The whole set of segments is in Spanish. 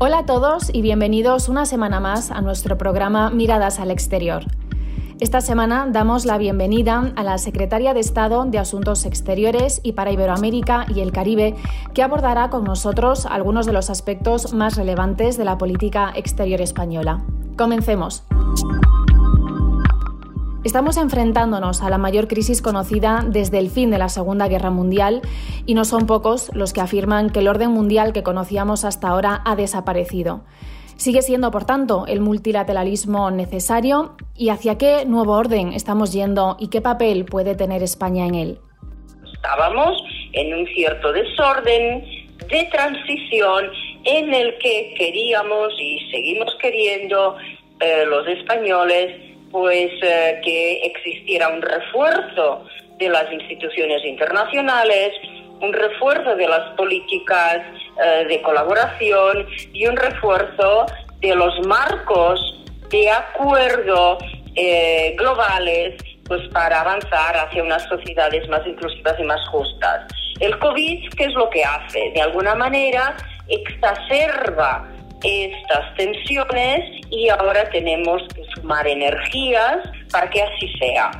Hola a todos y bienvenidos una semana más a nuestro programa Miradas al Exterior. Esta semana damos la bienvenida a la secretaria de Estado de Asuntos Exteriores y para Iberoamérica y el Caribe, que abordará con nosotros algunos de los aspectos más relevantes de la política exterior española. Comencemos. Estamos enfrentándonos a la mayor crisis conocida desde el fin de la Segunda Guerra Mundial y no son pocos los que afirman que el orden mundial que conocíamos hasta ahora ha desaparecido. Sigue siendo, por tanto, el multilateralismo necesario y hacia qué nuevo orden estamos yendo y qué papel puede tener España en él. Estábamos en un cierto desorden de transición en el que queríamos y seguimos queriendo eh, los españoles pues eh, que existiera un refuerzo de las instituciones internacionales, un refuerzo de las políticas eh, de colaboración y un refuerzo de los marcos de acuerdo eh, globales pues para avanzar hacia unas sociedades más inclusivas y más justas. El COVID, ¿qué es lo que hace? De alguna manera exacerba estas tensiones y ahora tenemos que sumar energías para que así sea.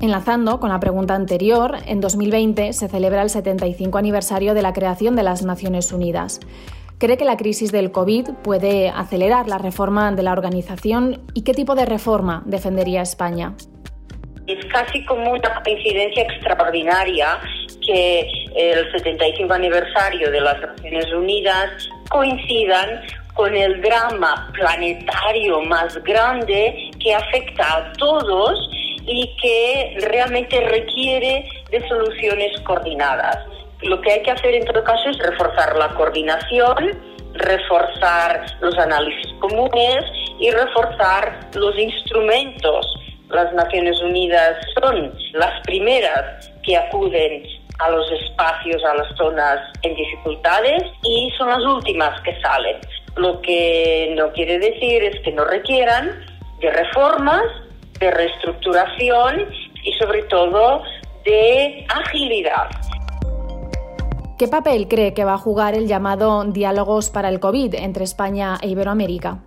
Enlazando con la pregunta anterior, en 2020 se celebra el 75 aniversario de la creación de las Naciones Unidas. ¿Cree que la crisis del COVID puede acelerar la reforma de la organización y qué tipo de reforma defendería España? Es casi como una coincidencia extraordinaria que el 75 aniversario de las Naciones Unidas coincidan con el drama planetario más grande que afecta a todos y que realmente requiere de soluciones coordinadas. Lo que hay que hacer en todo caso es reforzar la coordinación, reforzar los análisis comunes y reforzar los instrumentos. Las Naciones Unidas son las primeras que acuden a los espacios, a las zonas en dificultades y son las últimas que salen. Lo que no quiere decir es que no requieran de reformas, de reestructuración y sobre todo de agilidad. ¿Qué papel cree que va a jugar el llamado Diálogos para el COVID entre España e Iberoamérica?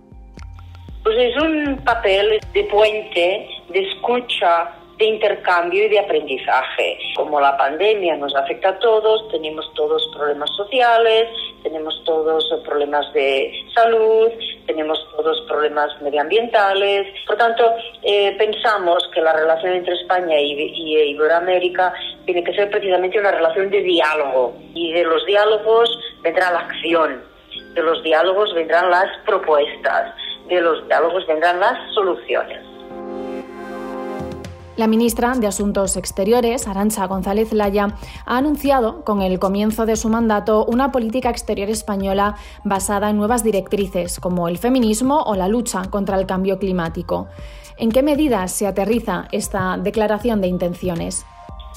Pues es un papel de puente, de escucha, de intercambio y de aprendizaje. Como la pandemia nos afecta a todos, tenemos todos problemas sociales, tenemos todos problemas de salud, tenemos todos problemas medioambientales. Por tanto, eh, pensamos que la relación entre España y, y Iberoamérica tiene que ser precisamente una relación de diálogo y de los diálogos vendrá la acción, de los diálogos vendrán las propuestas, de los diálogos vendrán las soluciones. La ministra de Asuntos Exteriores, Arancha González Laya, ha anunciado con el comienzo de su mandato una política exterior española basada en nuevas directrices como el feminismo o la lucha contra el cambio climático. ¿En qué medidas se aterriza esta declaración de intenciones?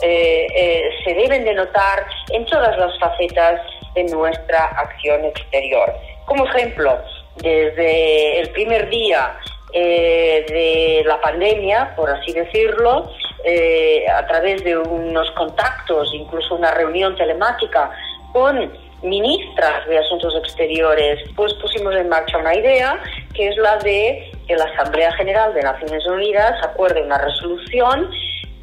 Eh, eh, se deben de notar en todas las facetas de nuestra acción exterior. Como ejemplo, desde el primer día eh, de la pandemia, por así decirlo, eh, a través de unos contactos, incluso una reunión telemática con ministras de Asuntos Exteriores, pues pusimos en marcha una idea que es la de que la Asamblea General de Naciones Unidas acuerde una resolución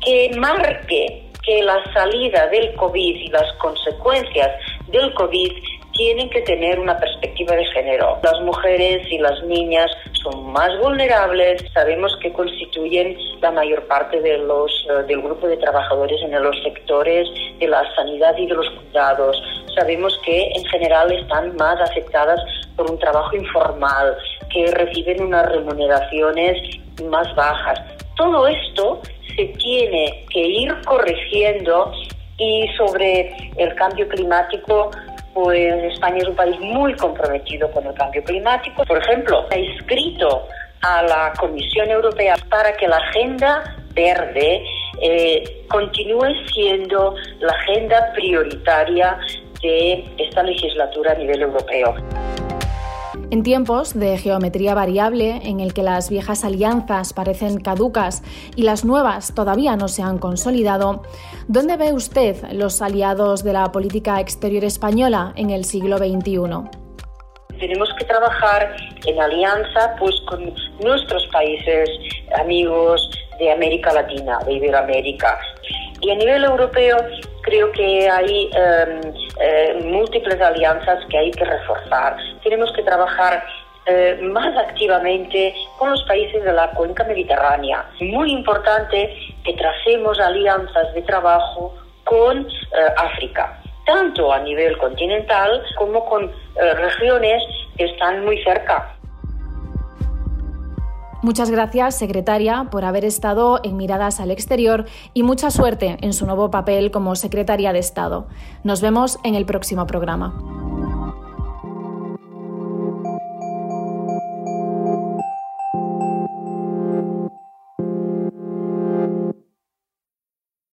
que marque que la salida del COVID y las consecuencias del COVID tienen que tener una perspectiva de género. Las mujeres y las niñas son más vulnerables, sabemos que constituyen la mayor parte de los, eh, del grupo de trabajadores en los sectores de la sanidad y de los cuidados. Sabemos que en general están más afectadas por un trabajo informal, que reciben unas remuneraciones más bajas. Todo esto se tiene que ir corrigiendo y sobre el cambio climático pues España es un país muy comprometido con el cambio climático. Por ejemplo, ha inscrito a la Comisión Europea para que la agenda verde eh, continúe siendo la agenda prioritaria de esta legislatura a nivel europeo. En tiempos de geometría variable, en el que las viejas alianzas parecen caducas y las nuevas todavía no se han consolidado, ¿dónde ve usted los aliados de la política exterior española en el siglo XXI? tenemos que trabajar en alianza pues con nuestros países amigos de América Latina, de Iberoamérica. Y a nivel europeo creo que hay em, eh, múltiples alianzas que hay que reforzar. Tenemos que trabajar eh, más activamente con los países de la cuenca mediterránea. Muy importante que tracemos alianzas de trabajo con eh, África, tanto a nivel continental como con regiones que están muy cerca. Muchas gracias, secretaria, por haber estado en Miradas al Exterior y mucha suerte en su nuevo papel como secretaria de Estado. Nos vemos en el próximo programa.